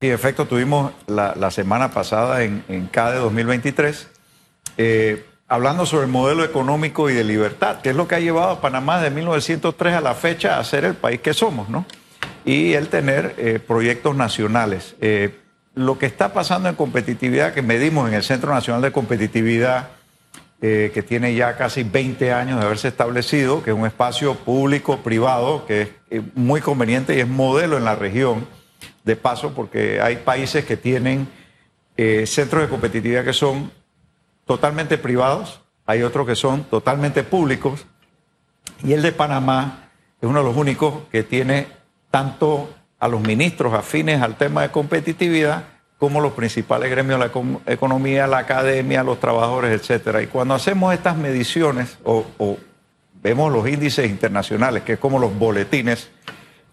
en efecto, tuvimos la, semana pasada en, en CADE 2023 eh, hablando sobre el modelo económico y de libertad, que es lo que ha llevado a Panamá de 1903 a la fecha a ser el país que somos, ¿no? Y el tener eh, proyectos nacionales. Eh, lo que está pasando en competitividad, que medimos en el Centro Nacional de Competitividad, que tiene ya casi 20 años de haberse establecido, que es un espacio público-privado, que es muy conveniente y es modelo en la región, de paso, porque hay países que tienen centros de competitividad que son totalmente privados, hay otros que son totalmente públicos, y el de Panamá es uno de los únicos que tiene tanto a los ministros afines al tema de competitividad como los principales gremios la economía, la academia, los trabajadores, etcétera. Y cuando hacemos estas mediciones o, vemos los índices internacionales, que es como los boletines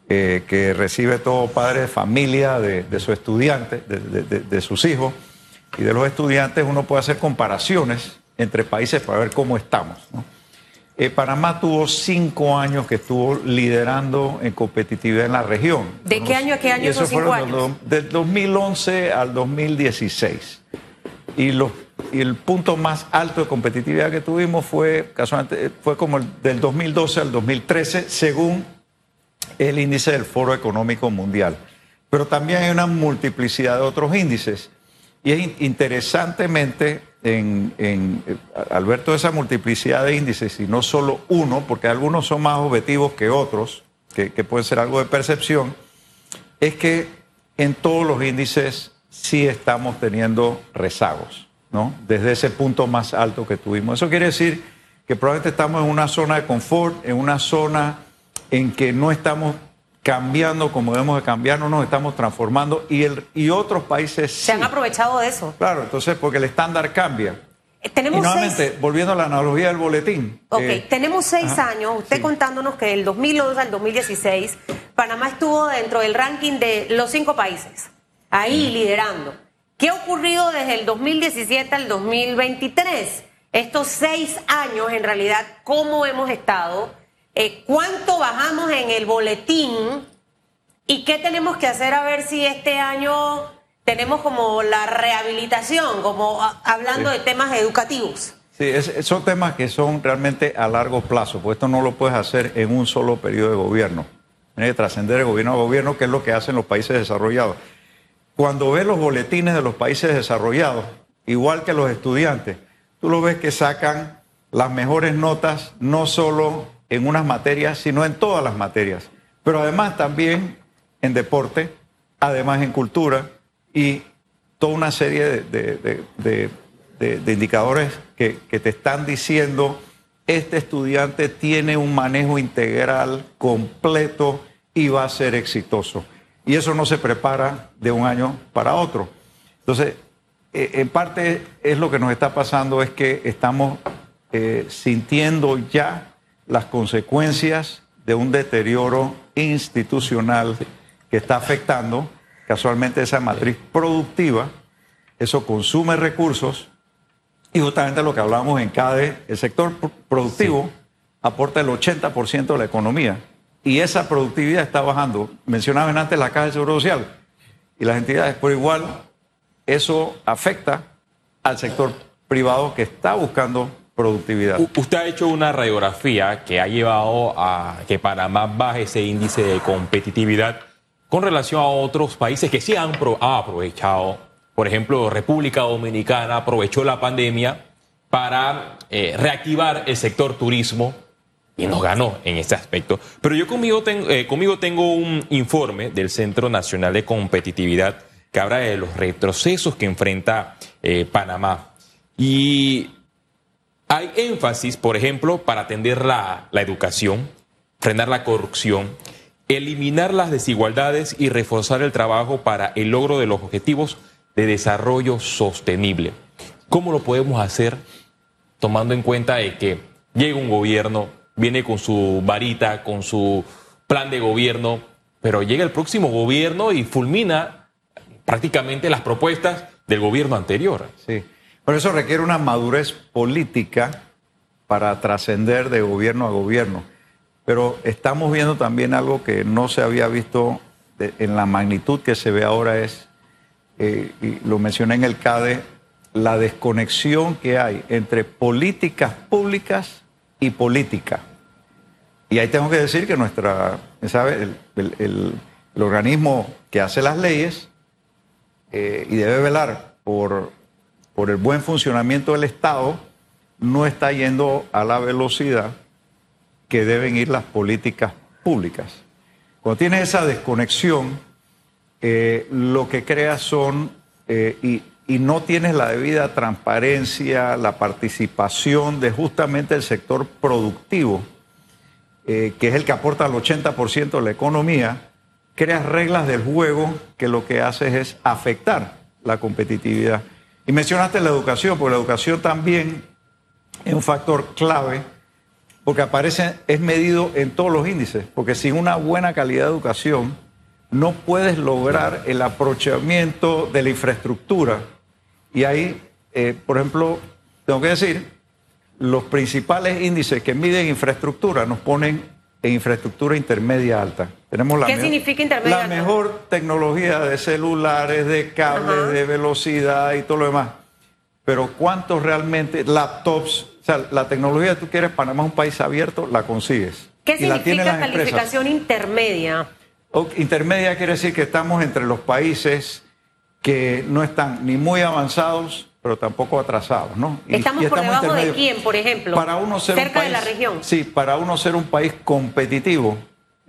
eh, que recibe todo padre de familia de, de su estudiante, de sus hijos, y de los estudiantes uno puede hacer comparaciones entre países para ver cómo estamos. Eh, Panamá tuvo cinco años que estuvo liderando en competitividad en la región. ¿De qué año a qué año esos cinco años? Del 2011 al 2016. Y, los, y el punto más alto de competitividad que tuvimos fue, casualmente, fue como el del 2012 al 2013, según el índice del Foro Económico Mundial. Pero también hay una multiplicidad de otros índices. Y es interesantemente, en, en, toda esa multiplicidad de índices, y no solo uno, porque algunos son más objetivos que otros, que, que pueden ser algo de percepción, es que en todos los índices sí estamos teniendo rezagos, ¿no? Desde ese punto más alto que tuvimos. Eso quiere decir que probablemente estamos en una zona de confort, en una zona en que no estamos cambiando como debemos de cambiar, no nos estamos transformando y, el, y otros países se han aprovechado de eso. Claro, entonces porque el estándar cambia. Eh, tenemos y nuevamente, volviendo a la analogía del boletín. Ok, eh, tenemos seis años, usted contándonos que del 2011 al 2016, Panamá estuvo dentro del ranking de los cinco países, ahí liderando. ¿Qué ha ocurrido desde el 2017 al 2023? Estos seis años, en realidad, ¿cómo hemos estado? Eh, cuánto bajamos en el boletín y qué tenemos que hacer a ver si este año tenemos como la rehabilitación, como hablando de temas educativos. Sí, son temas que son realmente a largo plazo, porque esto no lo puedes hacer en un solo periodo de gobierno. Tiene que trascender de gobierno a gobierno, que es lo que hacen los países desarrollados. Cuando ves los boletines de los países desarrollados, igual que los estudiantes, tú lo ves que sacan las mejores notas, no solo en unas materias, sino en todas las materias. Pero además también en deporte, además en cultura y toda una serie de, indicadores que, que te están diciendo este estudiante tiene un manejo integral completo y va a ser exitoso. Y eso no se prepara de un año para otro. Entonces, eh, en parte es lo que nos está pasando, es que estamos eh, sintiendo ya las consecuencias de un deterioro institucional que está afectando casualmente esa matriz productiva, eso consume recursos y justamente lo que hablábamos en CADE, el sector productivo aporta el 80% de la economía y esa productividad está bajando. Mencionaban antes la Caja de Seguro Social y las entidades, por igual eso afecta al sector privado que está buscando productividad. usted ha hecho una radiografía que ha llevado a que Panamá baje ese índice de competitividad con relación a otros países que sí han aprovechado. Por ejemplo, República Dominicana aprovechó la pandemia para eh, reactivar el sector turismo y nos ganó en ese aspecto. Pero yo conmigo, eh, conmigo tengo un informe del Centro Nacional de Competitividad que habla de los retrocesos que enfrenta eh, Panamá. Y hay énfasis, por ejemplo, para atender la, educación, frenar la corrupción, eliminar las desigualdades y reforzar el trabajo para el logro de los objetivos de desarrollo sostenible. ¿Cómo lo podemos hacer tomando en cuenta de que llega un gobierno, viene con su varita, con su plan de gobierno, pero llega el próximo gobierno y fulmina prácticamente las propuestas del gobierno anterior? Sí. Por eso requiere una madurez política para trascender de gobierno a gobierno. Pero estamos viendo también algo que no se había visto en la magnitud que se ve ahora es eh, y lo mencioné en el CADE, la desconexión que hay entre políticas públicas y política. Y ahí tengo que decir que nuestra, ¿sabe? El, organismo que hace las leyes eh, y debe velar por, por el buen funcionamiento del Estado, no está yendo a la velocidad que deben ir las políticas públicas. Cuando tienes esa desconexión, eh, lo que creas son, eh, y, no tienes la debida transparencia, la participación de justamente el sector productivo, eh, que es el que aporta el 80% de la economía, creas reglas del juego que lo que haces es afectar la competitividad. Y mencionaste la educación, porque la educación también es un factor clave porque aparece, es medido en todos los índices, porque sin una buena calidad de educación no puedes lograr el aprovechamiento de la infraestructura. Y ahí, eh, por ejemplo, tengo que decir, los principales índices que miden infraestructura nos ponen en infraestructura intermedia alta. Tenemos la ¿Qué significa intermedia La mejor tecnología de celulares, de cables, de velocidad y todo lo demás. Pero ¿cuántos realmente laptops o sea, la tecnología que tú quieres, Panamá es un país abierto, la consigues. ¿Qué significa calificación intermedia? intermedia quiere decir que estamos entre los países que no están ni muy avanzados, pero tampoco atrasados, ¿no? estamos, por debajo de quién, por ejemplo? Para uno ser cerca un de la región. Sí, para uno ser un país competitivo,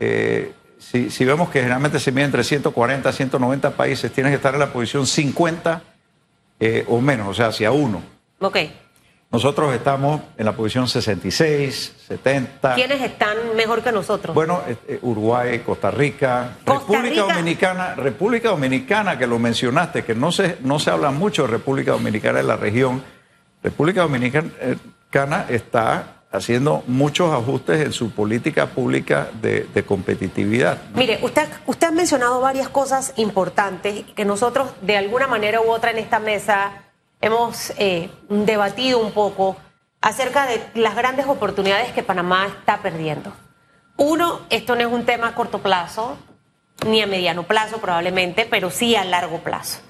eh, si, vemos que generalmente se mide entre 140 190 países, tienes que estar en la posición 50 eh, o menos, o sea, hacia uno. Ok. Nosotros estamos en la posición 66, 70. ¿Quiénes están mejor que nosotros? Bueno, eh, eh, Uruguay, Costa Rica, República Dominicana, República Dominicana, que lo mencionaste, que no se, no se habla mucho de República Dominicana en la región. República Dominicana está haciendo muchos ajustes en su política pública de, competitividad. Mire, usted, usted ha mencionado varias cosas importantes que nosotros de alguna manera u otra en esta mesa hemos eh, debatido un poco acerca de las grandes oportunidades que Panamá está perdiendo. Uno, esto no es un tema a corto plazo, ni a mediano plazo probablemente, pero sí a largo plazo.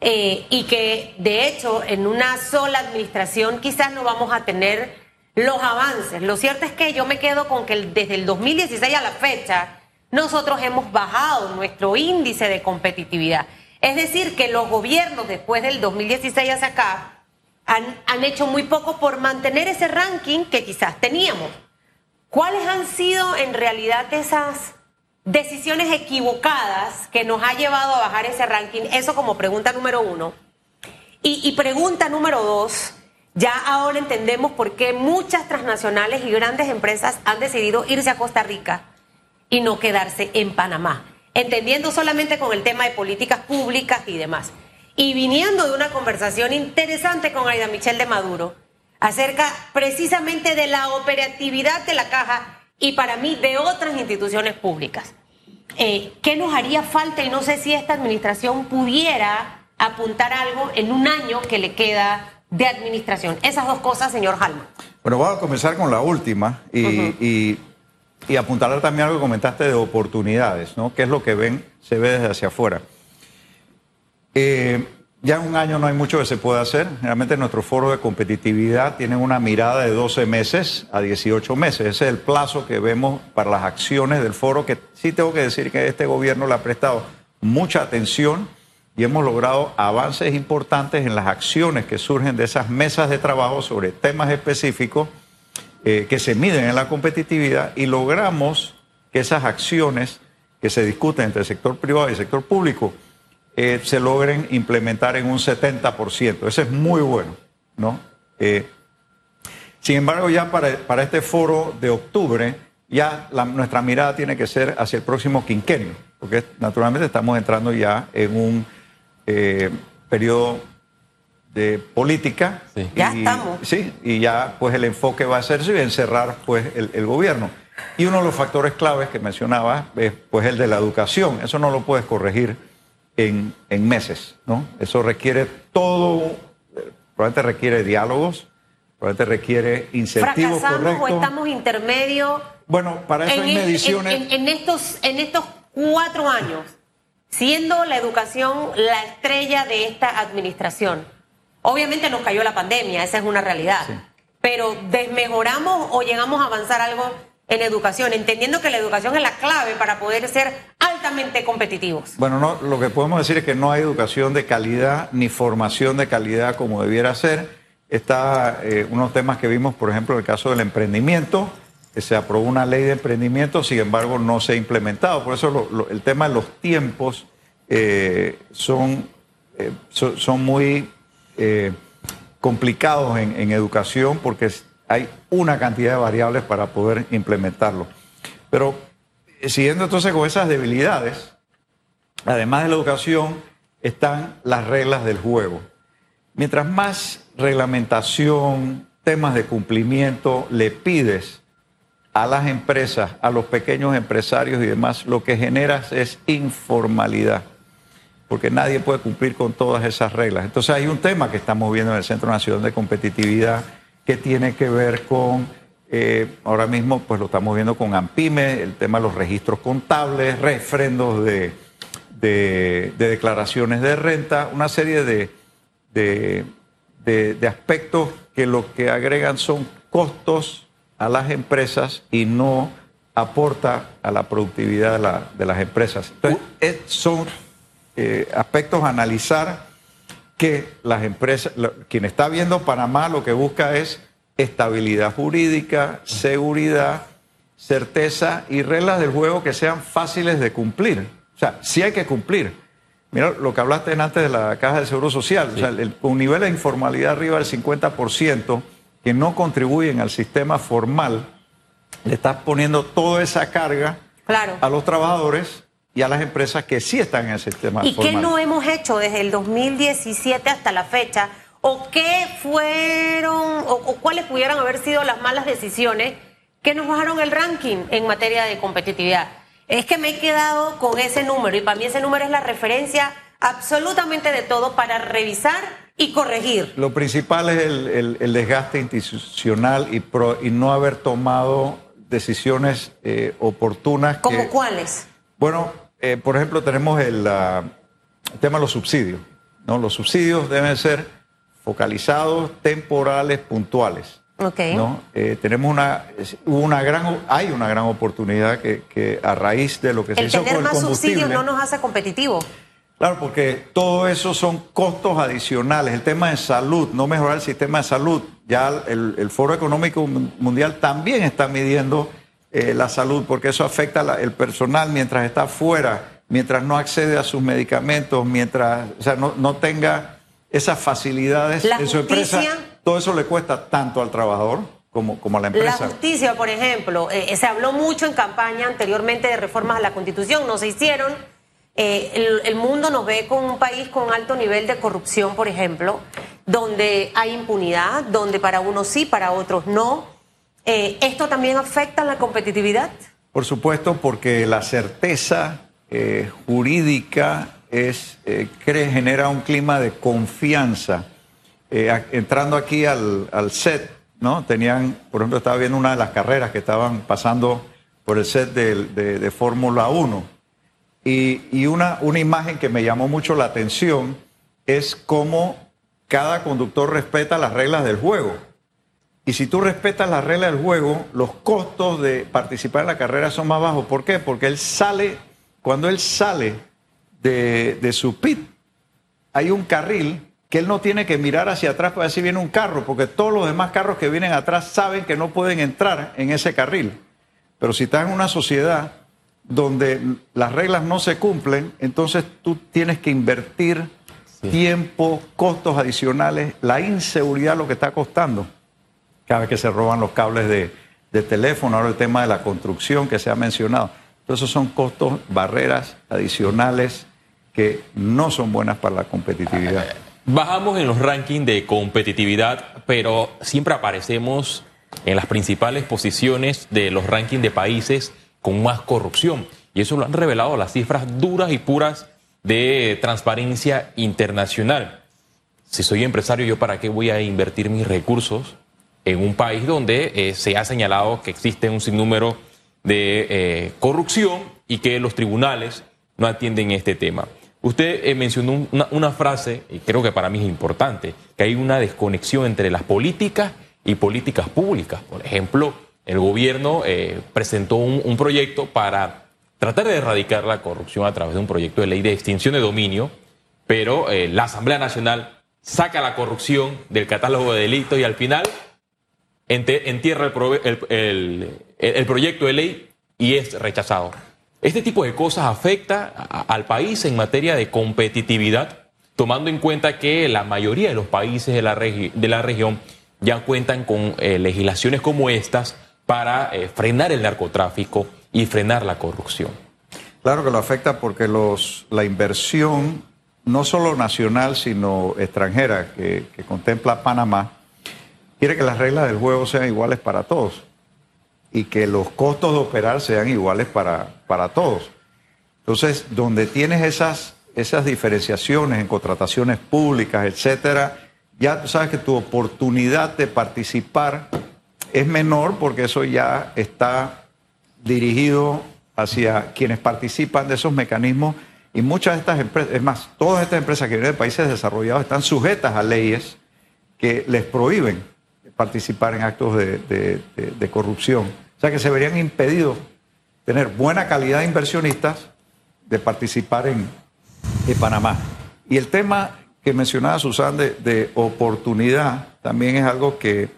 Eh, y que de hecho en una sola administración quizás no vamos a tener los avances. Lo cierto es que yo me quedo con que desde el 2016 a la fecha nosotros hemos bajado nuestro índice de competitividad. Es decir, que los gobiernos después del 2016 hacia acá han, hecho muy poco por mantener ese ranking que quizás teníamos. ¿Cuáles han sido en realidad esas decisiones equivocadas que nos ha llevado a bajar ese ranking? Eso como pregunta número uno. Y pregunta número dos, ya ahora entendemos por qué muchas transnacionales y grandes empresas han decidido irse a Costa Rica y no quedarse en Panamá entendiendo solamente con el tema de políticas públicas y demás. Y viniendo de una conversación interesante con Aida Michel de Maduro acerca precisamente de la operatividad de la caja y para mí de otras instituciones públicas. Eh, ¿Qué nos haría falta? Y no sé si esta administración pudiera apuntar algo en un año que le queda de administración. Esas dos cosas, señor Halma. Bueno, vamos a comenzar con la última y y apuntar también algo que comentaste de oportunidades, ¿no? ¿Qué es lo que ven, se ve desde hacia afuera? Eh, ya en un año no hay mucho que se pueda hacer. Realmente nuestro foro de competitividad tiene una mirada de 12 meses a 18 meses. Ese es el plazo que vemos para las acciones del foro, que sí tengo que decir que este gobierno le ha prestado mucha atención y hemos logrado avances importantes en las acciones que surgen de esas mesas de trabajo sobre temas específicos eh, que se miden en la competitividad y logramos que esas acciones que se discuten entre el sector privado y el sector público eh, se logren implementar en un 70%. Eso es muy bueno, ¿no? Eh, sin embargo, ya para, este foro de octubre, ya nuestra mirada tiene que ser hacia el próximo quinquenio, porque naturalmente estamos entrando ya en un periodo de política. Ya estamos. Sí, y ya pues el enfoque va a ser encerrar pues el, gobierno. Y uno de los factores claves que mencionaba es pues el de la educación. Eso no lo puedes corregir en, meses, ¿no? Eso requiere todo, probablemente requiere diálogos, probablemente requiere incentivos correctos. o estamos intermedio? Bueno, para eso hay mediciones. En, estos, en estos cuatro años, siendo la educación la estrella de esta administración. Obviamente nos cayó la pandemia, esa es una realidad. Pero ¿desmejoramos o llegamos a avanzar algo en educación, entendiendo que la educación es la clave para poder ser altamente competitivos? Bueno, no, lo que podemos decir es que no hay educación de calidad ni formación de calidad como debiera ser. Está eh, unos temas que vimos, por ejemplo, en el caso del emprendimiento, que se aprobó una ley de emprendimiento, sin embargo no se ha implementado. Por eso el tema de los tiempos eh, son, eh, son, muy complicados en, educación porque hay una cantidad de variables para poder implementarlo. Pero siguiendo entonces con esas debilidades, además de la educación, están las reglas del juego. Mientras más reglamentación, temas de cumplimiento le pides a las empresas, a los pequeños empresarios y demás, lo que generas es informalidad, porque nadie puede cumplir con todas esas reglas. Entonces hay un tema que estamos viendo en el Centro Nacional de Competitividad que tiene que ver con, eh, ahora mismo pues lo estamos viendo con AMPIME, el tema de los registros contables, refrendos de, de, declaraciones de renta, una serie de, de, aspectos que lo que agregan son costos a las empresas y no aporta a la productividad de, las empresas. Entonces, son eh, aspectos a analizar que las empresas, quien está viendo Panamá lo que busca es estabilidad jurídica, seguridad, certeza y reglas del juego que sean fáciles de cumplir. O sea, sí hay que cumplir. Mira lo que hablaste antes de la caja de seguro social, o sea, un nivel de informalidad arriba del 50% que no contribuyen al sistema formal, le estás poniendo toda esa carga a los trabajadores y a las empresas que sí están en el sistema ¿Y qué no hemos hecho desde el 2017 hasta la fecha? ¿O qué fueron, o, cuáles pudieran haber sido las malas decisiones que nos bajaron el ranking en materia de competitividad? Es que me he quedado con ese número y para mí ese número es la referencia absolutamente de todo para revisar y corregir. Lo principal es el, desgaste institucional y, y, no haber tomado decisiones eh, oportunas. ¿Como cuáles? Bueno, eh, por ejemplo, tenemos el, tema de los subsidios. ¿no? Los subsidios deben ser focalizados, temporales, puntuales. Okay. ¿no? Eh, tenemos una, una gran, hay una gran oportunidad que, a raíz de lo que se hizo con el más subsidios no nos hace competitivos. Claro, porque todo eso son costos adicionales. El tema de salud, no mejorar el sistema de salud. Ya el, el Foro Económico Mundial también está midiendo eh, la salud, porque eso afecta el personal mientras está fuera, mientras no accede a sus medicamentos, mientras o sea, no, tenga esas facilidades en su empresa. Todo eso le cuesta tanto al trabajador como, como a la empresa. La justicia, por ejemplo, eh, se habló mucho en campaña anteriormente de reformas a la Constitución, no se hicieron. Eh, el, el, mundo nos ve como un país con alto nivel de corrupción, por ejemplo, donde hay impunidad, donde para unos sí, para otros no. Eh, ¿Esto también afecta la competitividad? Por supuesto, porque la certeza eh, jurídica es, eh, genera un clima de confianza. entrando aquí al, set, ¿no? Tenían, por ejemplo, estaba viendo una de las carreras que estaban pasando por el set de, Fórmula 1. Y, y, una, una imagen que me llamó mucho la atención es cómo cada conductor respeta las reglas del juego. Y si tú respetas las reglas del juego, los costos de participar en la carrera son más bajos. ¿Por qué? Porque él sale, cuando él sale de, su pit, hay un carril que él no tiene que mirar hacia atrás para ver si viene un carro, porque todos los demás carros que vienen atrás saben que no pueden entrar en ese carril. Pero si estás en una sociedad donde las reglas no se cumplen, entonces tú tienes que invertir tiempo, costos adicionales, la inseguridad lo que está costando cada vez que se roban los cables de, teléfono, ahora el tema de la construcción que se ha mencionado. Todos esos son costos, barreras adicionales que no son buenas para la competitividad. Bajamos en los rankings de competitividad, pero siempre aparecemos en las principales posiciones de los rankings de países con más corrupción. Y eso lo han revelado las cifras duras y puras de transparencia internacional. Si soy empresario, ¿yo para qué voy a invertir mis recursos en un país donde eh, se ha señalado que existe un sinnúmero de eh, corrupción y que los tribunales no atienden este tema. Usted eh, mencionó una, frase, y creo que para mí es importante, que hay una desconexión entre las políticas y políticas públicas. Por ejemplo, el gobierno presentó un, proyecto para tratar de erradicar la corrupción a través de un proyecto de ley de extinción de dominio, pero la Asamblea Nacional saca la corrupción del catálogo de delitos y al final entierra el proyecto de ley y es rechazado. Este tipo de cosas afecta al país en materia de competitividad, tomando en cuenta que la mayoría de los países de la, de la región ya cuentan con eh, legislaciones como estas para eh, frenar el narcotráfico y frenar la corrupción. Claro que lo afecta porque los, la inversión, no solo nacional, sino extranjera, que contempla Panamá, quiere que las reglas del juego sean iguales para todos y que los costos de operar sean iguales para, para todos. Entonces, donde tienes esas, esas diferenciaciones en contrataciones públicas, etcétera, ya sabes que tu oportunidad de participar es menor porque eso ya está dirigido hacia quienes participan de esos mecanismos y muchas de estas empresas, es más, todas estas empresas que vienen de países desarrollados están sujetas a leyes que les prohíben participar en actos de, corrupción. O sea que se verían impedidos tener buena calidad de inversionistas de participar en, Panamá. Y el tema que mencionaba Susan de, oportunidad también es algo que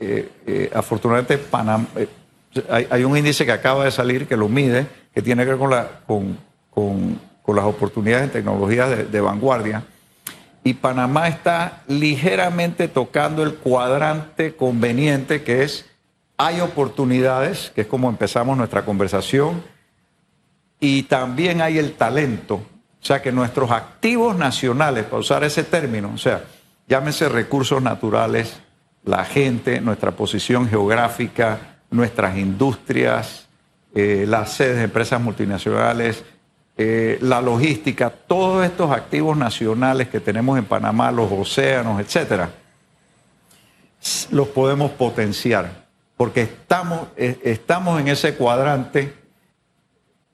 eh, eh, afortunadamente Panamá, eh, hay, un índice que acaba de salir que lo mide, que tiene que ver con, la, con, con las oportunidades en tecnologías de vanguardia y Panamá está ligeramente tocando el cuadrante conveniente que es hay oportunidades, que es como empezamos nuestra conversación, y también hay el talento. O sea que nuestros activos nacionales, para usar ese término, o sea, llámese recursos naturales, la gente, nuestra posición geográfica, nuestras industrias, eh, las sedes de empresas multinacionales, eh, la logística, todos estos activos nacionales que tenemos en Panamá, los océanos, etcétera, los podemos potenciar, porque estamos, eh, estamos en ese cuadrante,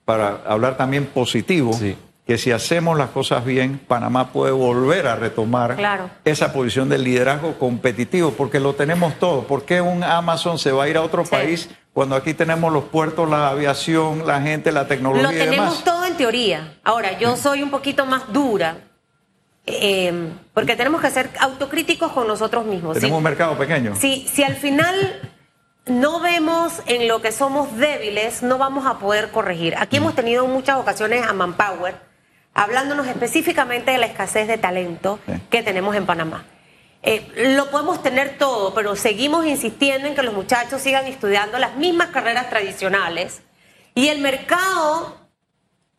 para hablar también positivo, que si hacemos las cosas bien, Panamá puede volver a retomar esa posición de liderazgo competitivo, porque lo tenemos todo. ¿Por qué un Amazon se va a ir a otro país cuando aquí tenemos los puertos, la aviación, la gente, la tecnología. Lo tenemos todo en teoría. Ahora, yo soy un poquito más dura, eh, porque tenemos que ser autocríticos con nosotros mismos. Tenemos un mercado pequeño. Si, si al final no vemos en lo que somos débiles, no vamos a poder corregir. Aquí hemos tenido muchas ocasiones a Manpower hablándonos específicamente de la escasez de talento que tenemos en Panamá. Eh, lo podemos tener todo, pero seguimos insistiendo en que los muchachos sigan estudiando las mismas carreras tradicionales y el mercado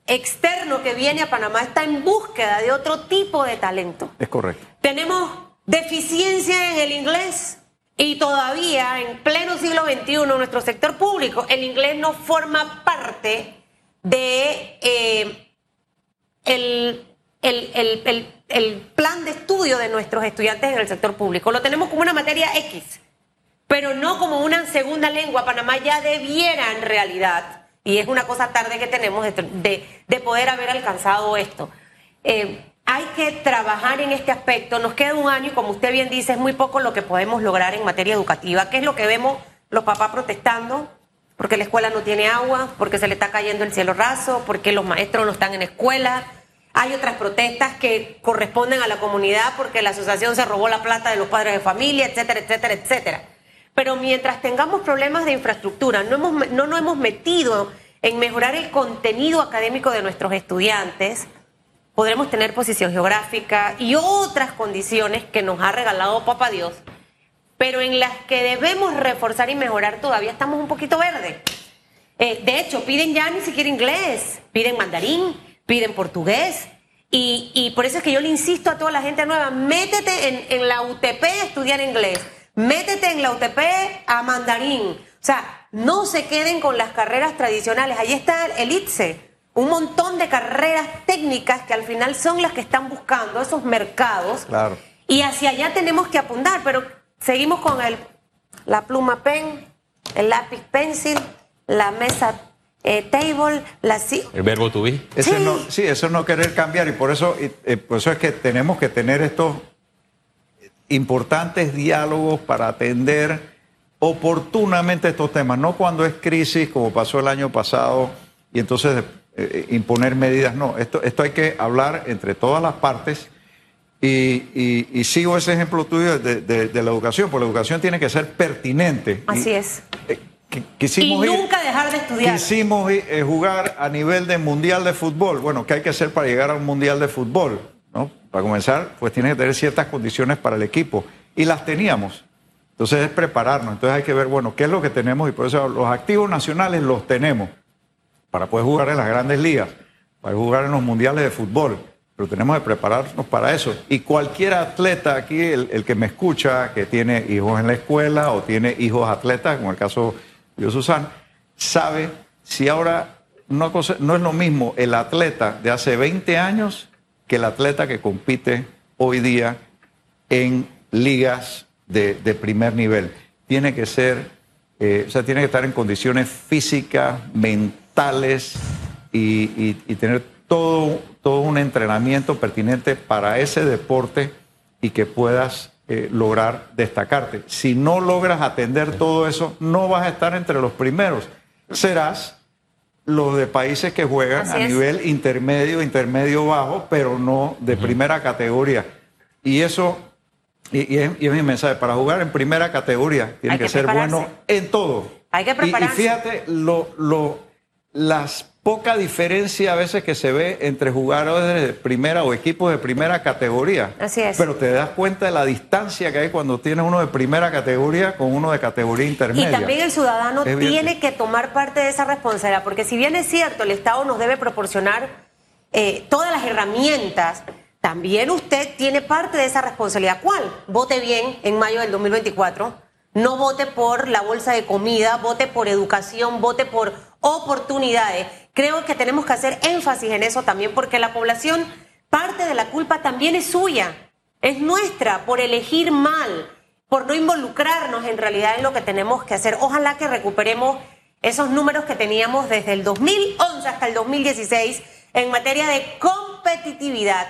externo que viene a Panamá está en búsqueda de otro tipo de talento. Es correcto. Tenemos deficiencia en el inglés y todavía en pleno siglo XXI nuestro sector público el inglés no forma parte de eh, el el, plan de estudio de nuestros estudiantes en el sector público. Lo tenemos como una materia X, pero no como una segunda lengua. Panamá ya debiera en realidad, y es una cosa tarde que tenemos de, poder haber alcanzado esto. Eh, hay que trabajar en este aspecto. Nos queda un año y como usted bien dice, es muy poco lo que podemos lograr en materia educativa. ¿Qué es lo que vemos los papás protestando? Porque la escuela no tiene agua, porque se le está cayendo el cielo raso, porque los maestros no están en escuela hay otras protestas que corresponden a la comunidad porque la asociación se robó la plata de los padres de familia, etcétera, etcétera, etcétera. Pero mientras tengamos problemas de infraestructura, no, hemos, no nos hemos metido en mejorar el contenido académico de nuestros estudiantes, podremos tener posición geográfica y otras condiciones que nos ha regalado Papá Dios, pero en las que debemos reforzar y mejorar todavía estamos un poquito verdes. Eh, de hecho, piden ya ni siquiera inglés, piden mandarín, piden portugués. Y, por eso es que yo le insisto a toda la gente nueva, métete en, la UTP a estudiar inglés, métete en la UTP a mandarín. O sea, no se queden con las carreras tradicionales. Ahí está el ITSE, un montón de carreras técnicas que al final son las que están buscando esos mercados. Claro. Y hacia allá tenemos que apuntar, pero seguimos con el, la pluma pen, el lápiz pencil, la mesa eh, table, la El verbo to be. sí. No, sí, eso no querer cambiar y por eso, eh, por eso es que tenemos que tener estos importantes diálogos para atender oportunamente estos temas, no cuando es crisis como pasó el año pasado y entonces eh, imponer medidas, no, esto, esto hay que hablar entre todas las partes y, sigo ese ejemplo tuyo de, la educación, porque la educación tiene que ser pertinente. Así es. Eh, y nunca dejar de estudiar. Quisimos eh, jugar a nivel de mundial de fútbol. Bueno, ¿qué hay que hacer para llegar a un mundial de fútbol? Para comenzar, pues tiene que tener ciertas condiciones para el equipo. Y las teníamos. Entonces es prepararnos. Entonces hay que ver, bueno, qué es lo que tenemos y por eso los activos nacionales los tenemos para poder jugar en las grandes ligas, para jugar en los mundiales de fútbol. Pero tenemos que prepararnos para eso. Y cualquier atleta aquí, el, que me escucha, que tiene hijos en la escuela o tiene hijos atletas, como el caso de Susan, sabe si ahora no es lo mismo el atleta de hace 20 años que el atleta que compite hoy día en ligas de, primer nivel. Tiene que ser, eh, o sea, tiene que estar en condiciones físicas, mentales y, tener todo, todo un entrenamiento pertinente para ese deporte y que puedas eh, lograr destacarte. Si no logras atender todo eso, no vas a estar entre los primeros. Serás los de países que juegan a nivel intermedio, intermedio bajo, pero no de primera categoría. Y eso, y, es, mi mensaje, para jugar en primera categoría tiene que, ser bueno en todo. Hay que prepararse. Y, fíjate, lo, lo, las poca diferencia a veces que se ve entre jugadores de primera o equipos de primera categoría. Así es. Pero te das cuenta de la distancia que hay cuando tienes uno de primera categoría con uno de categoría intermedia. Y también el ciudadano tiene que tomar parte de esa responsabilidad, porque si bien es cierto, el Estado nos debe proporcionar eh, todas las herramientas, también usted tiene parte de esa responsabilidad. ¿Cuál? Vote bien en mayo del 2024. No vote por la bolsa de comida, vote por educación, vote por oportunidades. Creo que tenemos que hacer énfasis en eso también porque la población, parte de la culpa también es suya, es nuestra por elegir mal, por no involucrarnos en realidad en lo que tenemos que hacer. Ojalá que recuperemos esos números que teníamos desde el 2011 hasta el 2016 en materia de competitividad,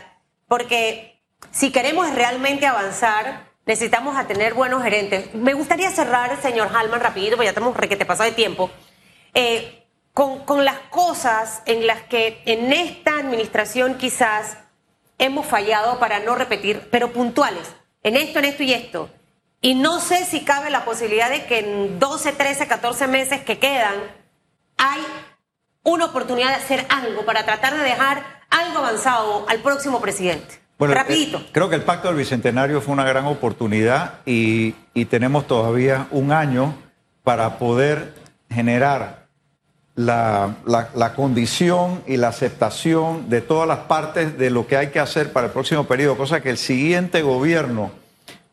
porque si queremos realmente avanzar, necesitamos a tener buenos gerentes. Me gustaría cerrar, señor Halman, rapidito, porque ya tenemos requete pasado de tiempo. Eh, con, las cosas en las que en esta administración quizás hemos fallado para no repetir, pero puntuales, en esto, en esto y esto. Y no sé si cabe la posibilidad de que en 12, 13, 14 meses que quedan hay una oportunidad de hacer algo para tratar de dejar algo avanzado al próximo presidente. Bueno, Rapidito. Eh, creo que el Pacto del Bicentenario fue una gran oportunidad y, y tenemos todavía un año para poder generar la, la, condición y la aceptación de todas las partes de lo que hay que hacer para el próximo periodo, cosa que el siguiente gobierno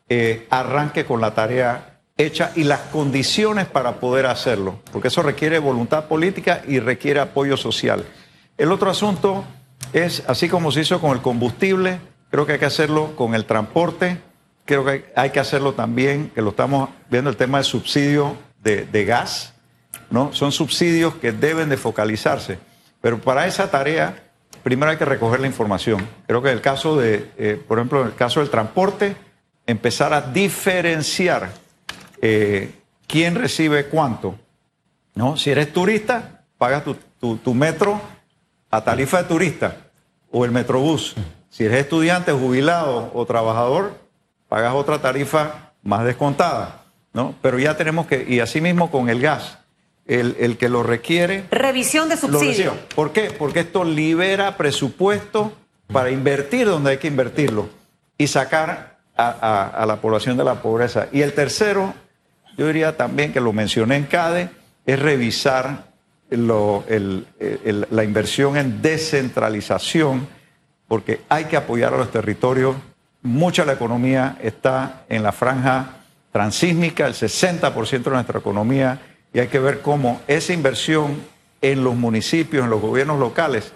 eh, arranque con la tarea hecha y las condiciones para poder hacerlo, porque eso requiere voluntad política y requiere apoyo social. El otro asunto es, así como se hizo con el combustible, creo que hay que hacerlo con el transporte, creo que hay que hacerlo también, que lo estamos viendo el tema del subsidio de, gas ¿no? Son subsidios que deben de focalizarse. Pero para esa tarea, primero hay que recoger la información. Creo que en el caso de, eh, por ejemplo, en el caso del transporte, empezar a diferenciar eh, quién recibe cuánto. ¿no? Si eres turista, pagas tu, metro a tarifa de turista o el metrobús. Si eres estudiante, jubilado o trabajador, pagas otra tarifa más descontada. ¿no? Pero ya tenemos que, y así mismo con el gas el, que lo requiere. Revisión de subsidio. ¿Por qué? Porque esto libera presupuesto para invertir donde hay que invertirlo y sacar a, la población de la pobreza. Y el tercero, yo diría también que lo mencioné en CADE, es revisar la inversión en descentralización, porque hay que apoyar a los territorios. Mucha de la economía está en la franja transísmica, el 60% de nuestra economía y hay que ver cómo esa inversión en los municipios, en los gobiernos locales,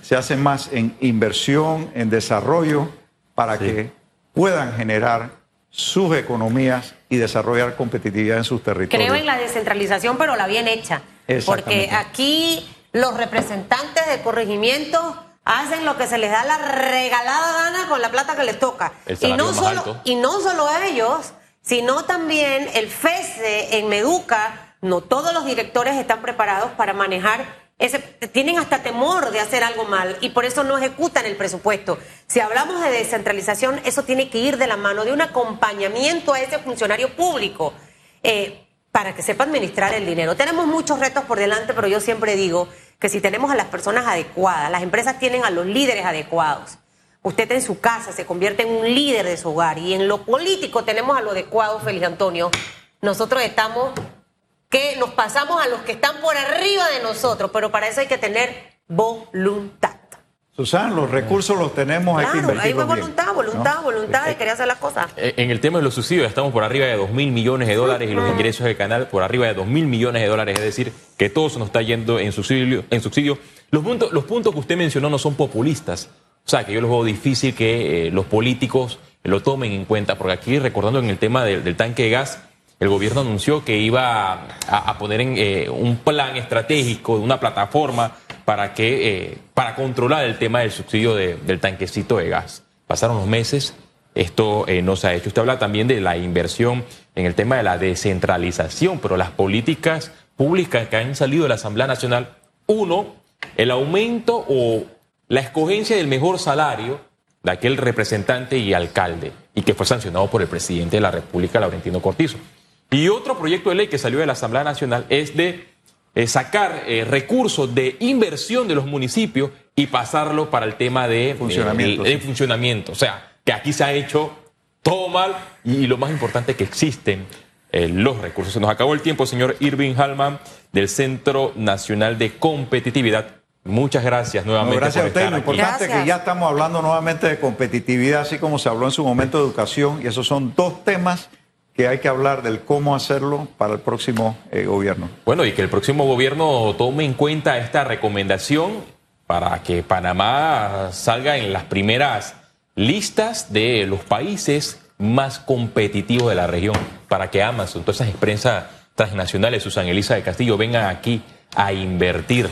se hace más en inversión, en desarrollo, para que puedan generar sus economías y desarrollar competitividad en sus territorios. Creo en la descentralización, pero la bien hecha. Porque aquí los representantes de corregimiento hacen lo que se les da la regalada gana con la plata que les toca. Y no, solo, y no solo ellos, sino también el FESE en Meduca, no todos los directores están preparados para manejar ese, tienen hasta temor de hacer algo mal y por eso no ejecutan el presupuesto. Si hablamos de descentralización, eso tiene que ir de la mano de un acompañamiento a ese funcionario público eh, para que sepa administrar el dinero. Tenemos muchos retos por delante, pero yo siempre digo que si tenemos a las personas adecuadas, las empresas tienen a los líderes adecuados. Usted en su casa se convierte en un líder de su hogar y en lo político tenemos a lo adecuado, Feliz Antonio. Nosotros estamos que nos pasamos a los que están por arriba de nosotros, pero para eso hay que tener voluntad. Susana, los recursos los tenemos, hay que invertirlos hay voluntad, voluntad, voluntad de querer hacer las cosas. Eh, en el tema de los subsidios estamos por arriba de 2 mil millones de dólares y los ingresos del canal por arriba de 2 mil millones de dólares, es decir, que todo se nos está yendo en subsidio. En subsidio. Los, puntos, los puntos que usted mencionó no son populistas, o sea, que yo los veo difícil que eh, los políticos lo tomen en cuenta, porque aquí recordando en el tema del tanque de gas, el gobierno anunció que iba a, poner en eh, un plan estratégico, una plataforma para que eh, para controlar el tema del subsidio del tanquecito de gas. Pasaron los meses, esto eh, no se ha hecho. Usted habla también de la inversión en el tema de la descentralización, pero las políticas públicas que han salido de la Asamblea Nacional, uno, el aumento o la escogencia del mejor salario de aquel representante y alcalde, y que fue sancionado por el presidente de la República, Laurentino Cortizo. Y otro proyecto de ley que salió de la Asamblea Nacional es de eh, sacar eh, recursos de inversión de los municipios y pasarlo para el tema de funcionamiento. de funcionamiento. O sea, que aquí se ha hecho todo mal y, lo más importante que existen eh, los recursos. Se nos acabó el tiempo, señor Irving Hallman, del Centro Nacional de Competitividad. Muchas gracias nuevamente. gracias a usted. Lo importante es que ya estamos hablando nuevamente de competitividad, así como se habló en su momento de educación, y esos son dos temas que hay que hablar del cómo hacerlo para el próximo eh, gobierno. Bueno, y que el próximo gobierno tome en cuenta esta recomendación para que Panamá salga en las primeras listas de los países más competitivos de la región, para que Amazon, todas esas empresas transnacionales, Susan Elisa de Castillo, vengan aquí a invertir